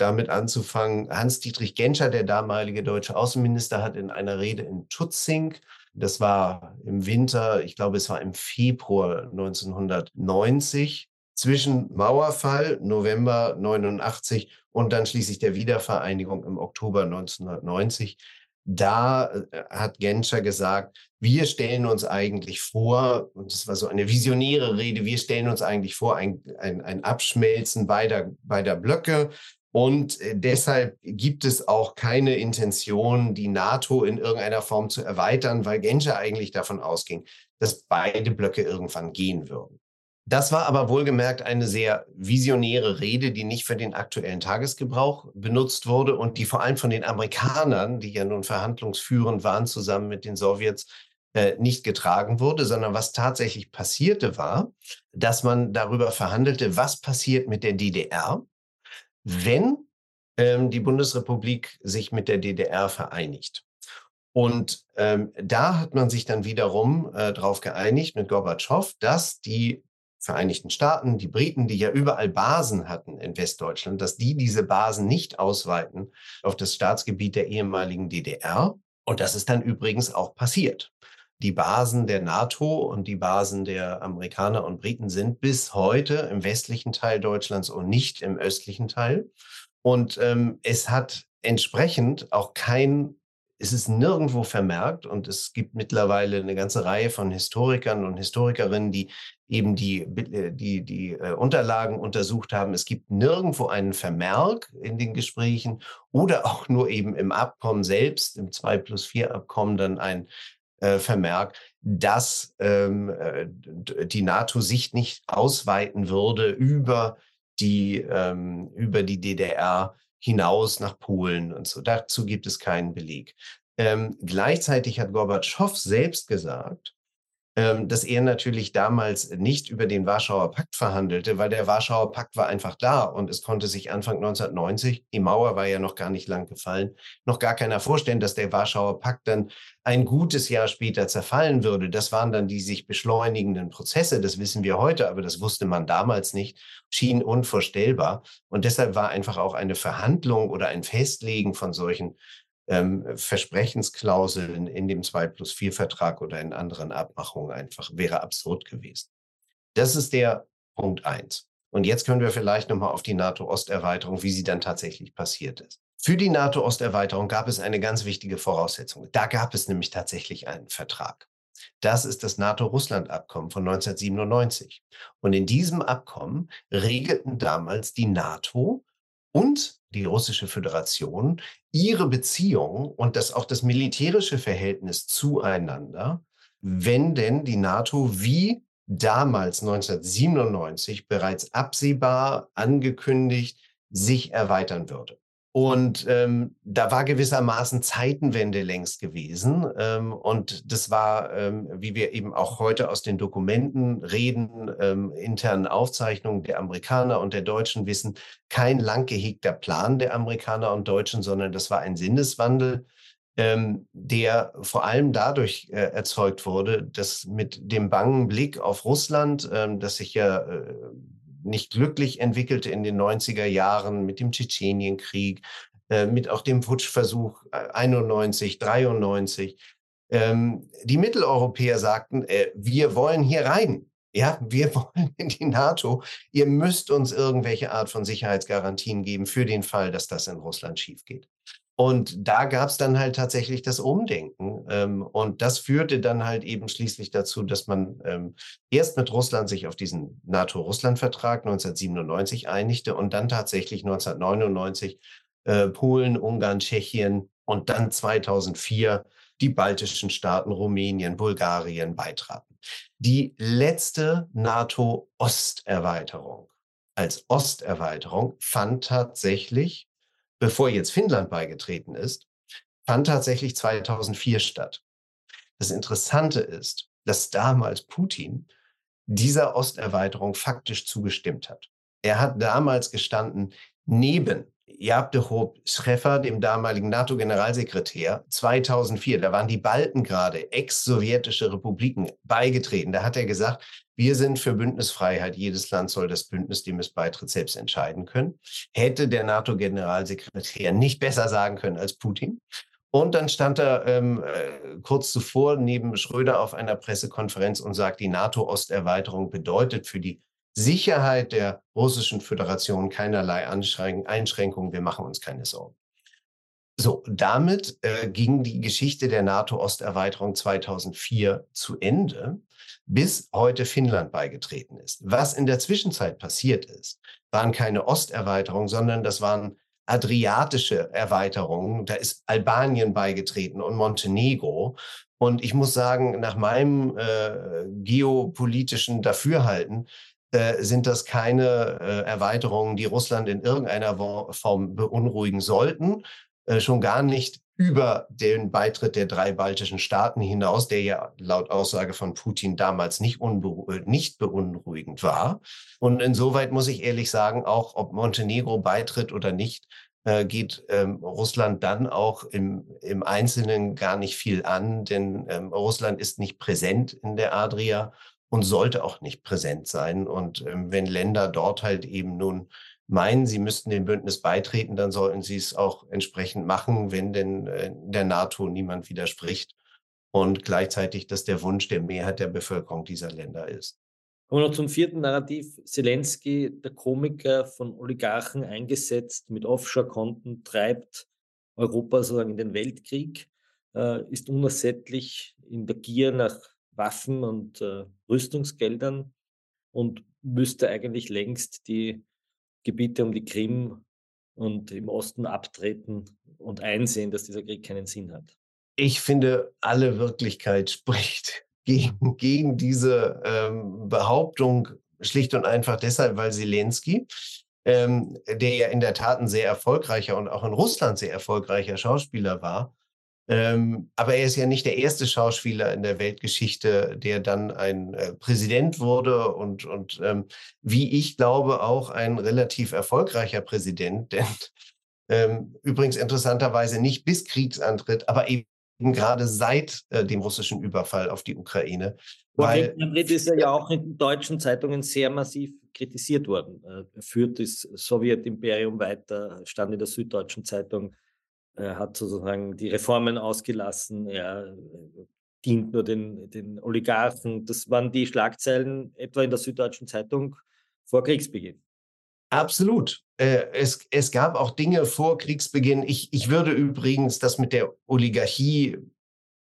damit anzufangen. Hans-Dietrich Genscher, der damalige deutsche Außenminister, hat in einer Rede in Tutzing, das war im Winter, ich glaube, es war im Februar 1990, zwischen Mauerfall, November 89 und dann schließlich der Wiedervereinigung im Oktober 1990, da äh, hat Genscher gesagt, wir stellen uns eigentlich vor, und das war so eine visionäre Rede, wir stellen uns eigentlich vor, ein, ein, ein Abschmelzen beider, beider Blöcke. Und äh, deshalb gibt es auch keine Intention, die NATO in irgendeiner Form zu erweitern, weil Genscher eigentlich davon ausging, dass beide Blöcke irgendwann gehen würden. Das war aber wohlgemerkt eine sehr visionäre Rede, die nicht für den aktuellen Tagesgebrauch benutzt wurde und die vor allem von den Amerikanern, die ja nun verhandlungsführend waren, zusammen mit den Sowjets, äh, nicht getragen wurde, sondern was tatsächlich passierte war, dass man darüber verhandelte, was passiert mit der DDR, wenn ähm, die Bundesrepublik sich mit der DDR vereinigt. Und ähm, da hat man sich dann wiederum äh, darauf geeinigt mit Gorbatschow, dass die Vereinigten Staaten, die Briten, die ja überall Basen hatten in Westdeutschland, dass die diese Basen nicht ausweiten auf das Staatsgebiet der ehemaligen DDR. Und das ist dann übrigens auch passiert. Die Basen der NATO und die Basen der Amerikaner und Briten sind bis heute im westlichen Teil Deutschlands und nicht im östlichen Teil. Und ähm, es hat entsprechend auch kein es ist nirgendwo vermerkt und es gibt mittlerweile eine ganze Reihe von Historikern und Historikerinnen, die eben die, äh, die, die äh, Unterlagen untersucht haben. Es gibt nirgendwo einen Vermerk in den Gesprächen oder auch nur eben im Abkommen selbst, im 2 plus 4 Abkommen dann ein äh, Vermerk, dass ähm, äh, die NATO sich nicht ausweiten würde über die, ähm, über die DDR hinaus nach Polen und so. Dazu gibt es keinen Beleg. Ähm, gleichzeitig hat Gorbatschow selbst gesagt, dass er natürlich damals nicht über den Warschauer Pakt verhandelte, weil der Warschauer Pakt war einfach da und es konnte sich Anfang 1990, die Mauer war ja noch gar nicht lang gefallen, noch gar keiner vorstellen, dass der Warschauer Pakt dann ein gutes Jahr später zerfallen würde. Das waren dann die sich beschleunigenden Prozesse, das wissen wir heute, aber das wusste man damals nicht, schien unvorstellbar. Und deshalb war einfach auch eine Verhandlung oder ein Festlegen von solchen ähm, Versprechensklauseln in dem 2 plus 4 Vertrag oder in anderen Abmachungen einfach wäre absurd gewesen. Das ist der Punkt eins. Und jetzt können wir vielleicht nochmal auf die NATO-Osterweiterung, wie sie dann tatsächlich passiert ist. Für die NATO-Osterweiterung gab es eine ganz wichtige Voraussetzung. Da gab es nämlich tatsächlich einen Vertrag. Das ist das NATO-Russland-Abkommen von 1997. Und in diesem Abkommen regelten damals die NATO und die russische Föderation ihre Beziehung und das auch das militärische Verhältnis zueinander, wenn denn die NATO wie damals 1997 bereits absehbar angekündigt sich erweitern würde. Und ähm, da war gewissermaßen Zeitenwende längst gewesen. Ähm, und das war, ähm, wie wir eben auch heute aus den Dokumenten reden, ähm, internen Aufzeichnungen der Amerikaner und der Deutschen wissen, kein lang gehegter Plan der Amerikaner und Deutschen, sondern das war ein Sinneswandel, ähm, der vor allem dadurch äh, erzeugt wurde, dass mit dem bangen Blick auf Russland, ähm, das sich ja äh, nicht glücklich entwickelte in den 90er Jahren mit dem Tschetschenienkrieg, äh, mit auch dem Putschversuch 91, 93. Ähm, die Mitteleuropäer sagten, äh, wir wollen hier rein. Ja, wir <laughs> wollen in die NATO. Ihr müsst uns irgendwelche Art von Sicherheitsgarantien geben für den Fall, dass das in Russland schief geht. Und da gab es dann halt tatsächlich das Umdenken. Ähm, und das führte dann halt eben schließlich dazu, dass man ähm, erst mit Russland sich auf diesen NATO-Russland-Vertrag 1997 einigte und dann tatsächlich 1999 äh, Polen, Ungarn, Tschechien und dann 2004 die baltischen Staaten, Rumänien, Bulgarien beitraten. Die letzte NATO-Osterweiterung als Osterweiterung fand tatsächlich, bevor jetzt Finnland beigetreten ist, fand tatsächlich 2004 statt. Das Interessante ist, dass damals Putin dieser Osterweiterung faktisch zugestimmt hat. Er hat damals gestanden neben Jabdehop Schreffer, dem damaligen NATO-Generalsekretär, 2004, da waren die Balten gerade, ex-sowjetische Republiken, beigetreten. Da hat er gesagt, wir sind für Bündnisfreiheit. Jedes Land soll das Bündnis, dem es beitritt, selbst entscheiden können. Hätte der NATO-Generalsekretär nicht besser sagen können als Putin. Und dann stand er ähm, äh, kurz zuvor neben Schröder auf einer Pressekonferenz und sagt, die NATO-Osterweiterung bedeutet für die Sicherheit der russischen Föderation keinerlei Einschränkungen. Wir machen uns keine Sorgen. So, damit äh, ging die Geschichte der NATO-Osterweiterung 2004 zu Ende, bis heute Finnland beigetreten ist. Was in der Zwischenzeit passiert ist, waren keine Osterweiterungen, sondern das waren adriatische Erweiterungen. Da ist Albanien beigetreten und Montenegro. Und ich muss sagen, nach meinem äh, geopolitischen Dafürhalten äh, sind das keine äh, Erweiterungen, die Russland in irgendeiner Form beunruhigen sollten. Äh, schon gar nicht über den Beitritt der drei baltischen Staaten hinaus, der ja laut Aussage von Putin damals nicht, nicht beunruhigend war. Und insoweit muss ich ehrlich sagen, auch ob Montenegro beitritt oder nicht, äh, geht ähm, Russland dann auch im, im Einzelnen gar nicht viel an, denn ähm, Russland ist nicht präsent in der Adria und sollte auch nicht präsent sein. Und ähm, wenn Länder dort halt eben nun meinen, sie müssten dem Bündnis beitreten, dann sollten sie es auch entsprechend machen, wenn denn äh, der NATO niemand widerspricht und gleichzeitig das der Wunsch der Mehrheit der Bevölkerung dieser Länder ist. Kommen wir noch zum vierten Narrativ. Zelensky, der Komiker von Oligarchen eingesetzt mit Offshore-Konten, treibt Europa sozusagen in den Weltkrieg, äh, ist unersättlich in der Gier nach Waffen und äh, Rüstungsgeldern und müsste eigentlich längst die Gebiete um die Krim und im Osten abtreten und einsehen, dass dieser Krieg keinen Sinn hat. Ich finde, alle Wirklichkeit <laughs> spricht gegen, gegen diese ähm, Behauptung schlicht und einfach deshalb, weil Zelensky, ähm, der ja in der Tat ein sehr erfolgreicher und auch in Russland sehr erfolgreicher Schauspieler war, ähm, aber er ist ja nicht der erste Schauspieler in der Weltgeschichte, der dann ein äh, Präsident wurde und, und ähm, wie ich glaube auch ein relativ erfolgreicher Präsident, <laughs> denn ähm, übrigens interessanterweise nicht bis Kriegsantritt, aber eben gerade seit äh, dem russischen Überfall auf die Ukraine. Weil Madrid ist ja auch in deutschen Zeitungen sehr massiv kritisiert worden. Er führt das Sowjetimperium weiter, stand in der Süddeutschen Zeitung er hat sozusagen die Reformen ausgelassen, er dient nur den, den Oligarchen. Das waren die Schlagzeilen etwa in der Süddeutschen Zeitung vor Kriegsbeginn. Absolut. Äh, es, es gab auch Dinge vor Kriegsbeginn. Ich, ich würde übrigens das mit der Oligarchie,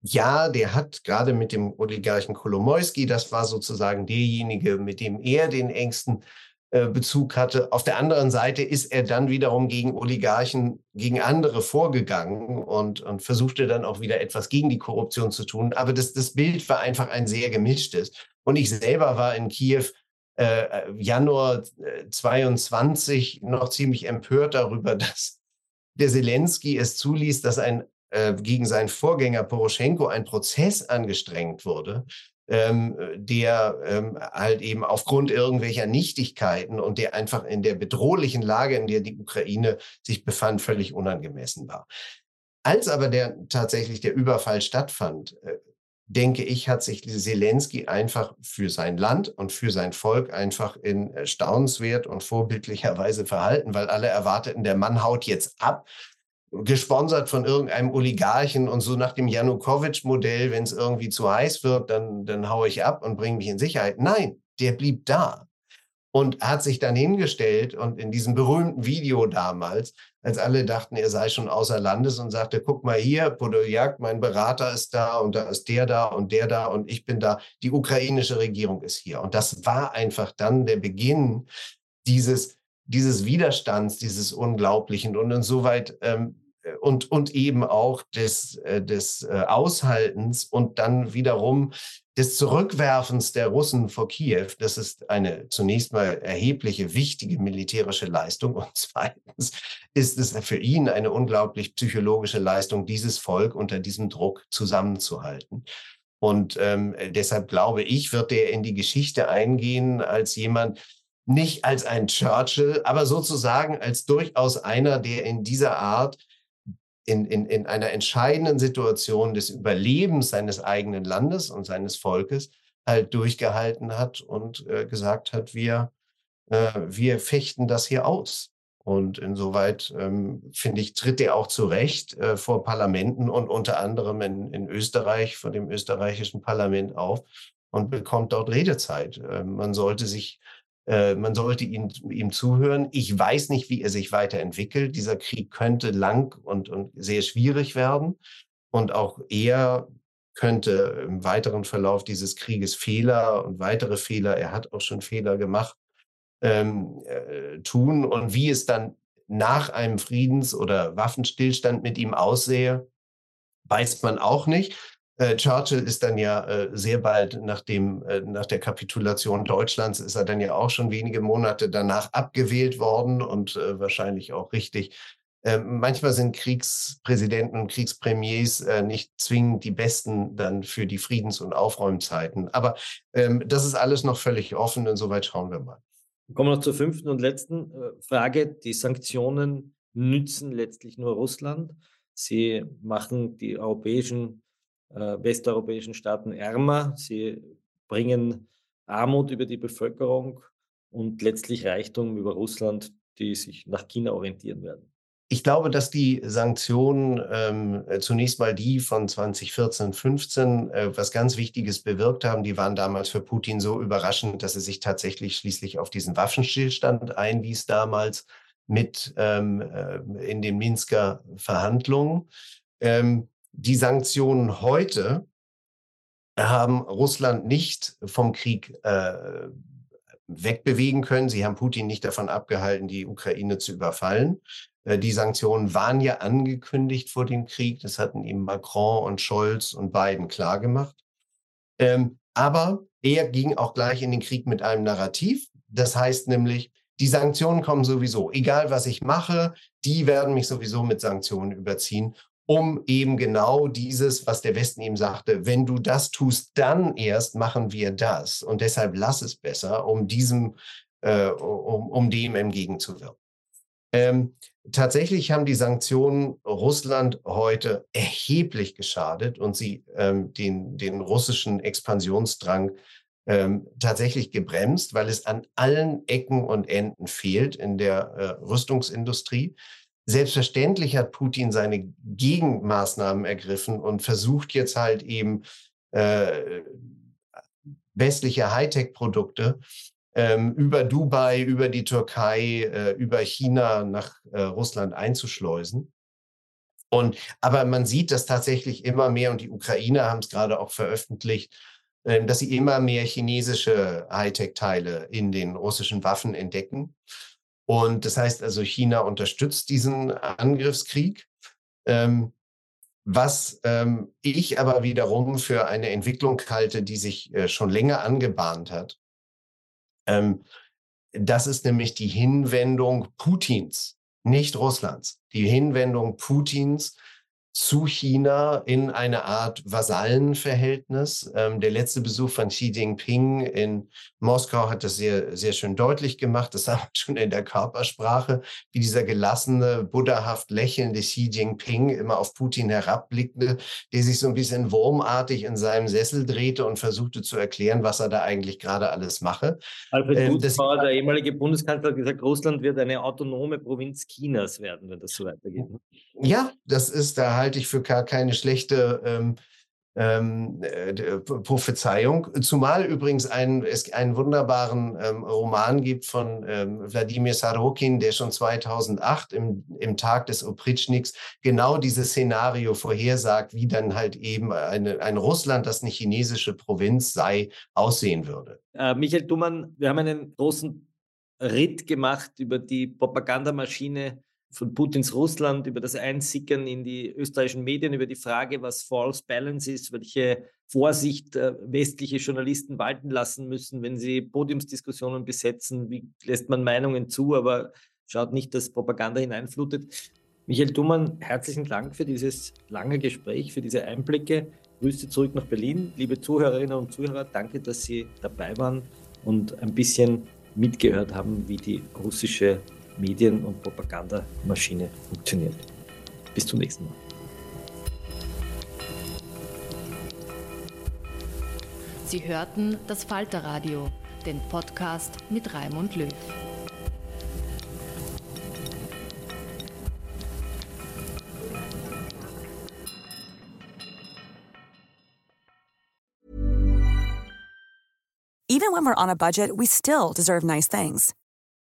ja, der hat gerade mit dem Oligarchen Kolomoisky, das war sozusagen derjenige, mit dem er den engsten äh, Bezug hatte. Auf der anderen Seite ist er dann wiederum gegen Oligarchen, gegen andere vorgegangen und, und versuchte dann auch wieder etwas gegen die Korruption zu tun. Aber das, das Bild war einfach ein sehr gemischtes. Und ich selber war in Kiew äh, Januar 22 äh, noch ziemlich empört darüber, <laughs> dass der Zelensky es zuließ, dass ein äh, gegen seinen Vorgänger Poroschenko ein Prozess angestrengt wurde, ähm, der ähm, halt eben aufgrund irgendwelcher Nichtigkeiten und der einfach in der bedrohlichen Lage, in der die Ukraine sich befand, völlig unangemessen war. Als aber der tatsächlich der Überfall stattfand, äh, denke ich, hat sich Zelensky einfach für sein Land und für sein Volk einfach in staunenswert und vorbildlicher Weise verhalten, weil alle erwarteten, der Mann haut jetzt ab gesponsert von irgendeinem Oligarchen und so nach dem Janukowitsch-Modell, wenn es irgendwie zu heiß wird, dann, dann haue ich ab und bringe mich in Sicherheit. Nein, der blieb da und hat sich dann hingestellt und in diesem berühmten Video damals, als alle dachten, er sei schon außer Landes und sagte, guck mal hier, Podoljak, mein Berater ist da und da ist der da und der da und ich bin da, die ukrainische Regierung ist hier. Und das war einfach dann der Beginn dieses dieses Widerstands, dieses Unglaublichen. Und insoweit ähm, und, und eben auch des, äh, des äh, Aushaltens und dann wiederum des Zurückwerfens der Russen vor Kiew. Das ist eine zunächst mal erhebliche, wichtige militärische Leistung. Und <laughs> zweitens ist es für ihn eine unglaublich psychologische Leistung, dieses Volk unter diesem Druck zusammenzuhalten. Und ähm, deshalb glaube ich, wird er in die Geschichte eingehen als jemand, nicht als ein Churchill, aber sozusagen als durchaus einer, der in dieser Art in, in, in einer entscheidenden Situation des Überlebens seines eigenen Landes und seines Volkes halt durchgehalten hat und äh, gesagt hat, wir, äh, wir fechten das hier aus. Und insoweit, ähm, finde ich, tritt er auch zurecht äh, vor Parlamenten und unter anderem in, in Österreich, vor dem österreichischen Parlament auf und bekommt dort Redezeit. Ähm, man sollte sich äh, man sollte ihm, ihm zuhören. Ich weiß nicht, wie er sich weiterentwickelt. Dieser Krieg könnte lang und, und sehr schwierig werden. Und auch er könnte im weiteren Verlauf dieses Krieges Fehler und weitere Fehler, er hat auch schon Fehler gemacht, ähm, äh, tun. Und wie es dann nach einem Friedens- oder Waffenstillstand mit ihm aussehe, weiß man auch nicht. Äh, Churchill ist dann ja äh, sehr bald nach, dem, äh, nach der Kapitulation Deutschlands, ist er dann ja auch schon wenige Monate danach abgewählt worden und wahrscheinlich auch richtig. Ähm, manchmal sind Kriegspräsidenten und Kriegspremiers nicht zwingend die besten dann für die Friedens- und Aufräumzeiten. Aber ähm, das ist alles noch völlig offen, insoweit schauen wir mal. Kommen wir noch zur fünften und letzten Frage. Die Sanktionen nützen letztlich nur Russland. Sie machen die europäischen westeuropäischen Staaten ärmer. Sie bringen Armut über die Bevölkerung und letztlich Reichtum über Russland, die sich nach China orientieren werden. Ich glaube, dass die Sanktionen ähm, zunächst mal die von 2014, 15 äh, was ganz Wichtiges bewirkt haben. Die waren damals für Putin so überraschend, dass er sich tatsächlich schließlich auf diesen Waffenstillstand einwies damals mit ähm, äh, in den Minsker Verhandlungen. Ähm, die Sanktionen heute haben Russland nicht vom Krieg äh, wegbewegen können. Sie haben Putin nicht davon abgehalten, die Ukraine zu überfallen. Äh, die Sanktionen waren ja angekündigt vor dem Krieg. Das hatten ihm Macron und Scholz und Biden klargemacht. Ähm, aber er ging auch gleich in den Krieg mit einem Narrativ. Das heißt nämlich, die Sanktionen kommen sowieso. Egal was ich mache, die werden mich sowieso mit Sanktionen überziehen um eben genau dieses, was der Westen ihm sagte, wenn du das tust, dann erst machen wir das. Und deshalb lass es besser, um diesem, äh, um, um dem entgegenzuwirken. Ähm, tatsächlich haben die Sanktionen Russland heute erheblich geschadet und sie ähm, den, den russischen Expansionsdrang ähm, tatsächlich gebremst, weil es an allen Ecken und Enden fehlt in der äh, Rüstungsindustrie. Selbstverständlich hat Putin seine Gegenmaßnahmen ergriffen und versucht jetzt halt eben äh, westliche Hightech-Produkte ähm, über Dubai, über die Türkei, äh, über China nach äh, Russland einzuschleusen. Und aber man sieht das tatsächlich immer mehr und die Ukrainer haben es gerade auch veröffentlicht, äh, dass sie immer mehr chinesische Hightech-Teile in den russischen Waffen entdecken. Und das heißt also, China unterstützt diesen Angriffskrieg. Ähm, was ähm, ich aber wiederum für eine Entwicklung halte, die sich äh, schon länger angebahnt hat. Ähm, das ist nämlich die Hinwendung Putins, nicht Russlands. Die Hinwendung Putins zu China in eine Art Vasallenverhältnis. Ähm, der letzte Besuch von Xi Jinping in Moskau hat das sehr, sehr schön deutlich gemacht. Das <laughs> sah man schon in der Körpersprache, wie dieser gelassene, buddhahaft lächelnde Xi Jinping immer auf Putin herabblickte, der sich so ein bisschen wurmartig in seinem Sessel drehte und versuchte zu erklären, was er da eigentlich gerade alles mache. Alfred ähm, Gutzbauer, der ehemalige Bundeskanzler, hat gesagt, Russland wird eine autonome Provinz Chinas werden, wenn das so weitergeht. Ja, das ist da halte ich für gar keine schlechte ähm, ähm, äh, Prophezeiung. Zumal übrigens ein, es einen wunderbaren ähm, Roman gibt von ähm, Wladimir Sarokin, der schon 2008 im, im Tag des Opritschniks genau dieses Szenario vorhersagt, wie dann halt eben eine, ein Russland, das eine chinesische Provinz sei, aussehen würde. Äh, Michael Dumann, wir haben einen großen Ritt gemacht über die Propagandamaschine von Putins Russland, über das Einsickern in die österreichischen Medien, über die Frage, was False Balance ist, welche Vorsicht äh, westliche Journalisten walten lassen müssen, wenn sie Podiumsdiskussionen besetzen, wie lässt man Meinungen zu, aber schaut nicht, dass Propaganda hineinflutet. Michael Dumann, herzlichen Dank für dieses lange Gespräch, für diese Einblicke. Grüße zurück nach Berlin. Liebe Zuhörerinnen und Zuhörer, danke, dass Sie dabei waren und ein bisschen mitgehört haben, wie die russische Medien- und Propagandamaschine funktioniert. Bis zum nächsten Mal. Sie hörten das Falterradio, den Podcast mit Raimund Löw. Even when we're on a budget, we still deserve nice things.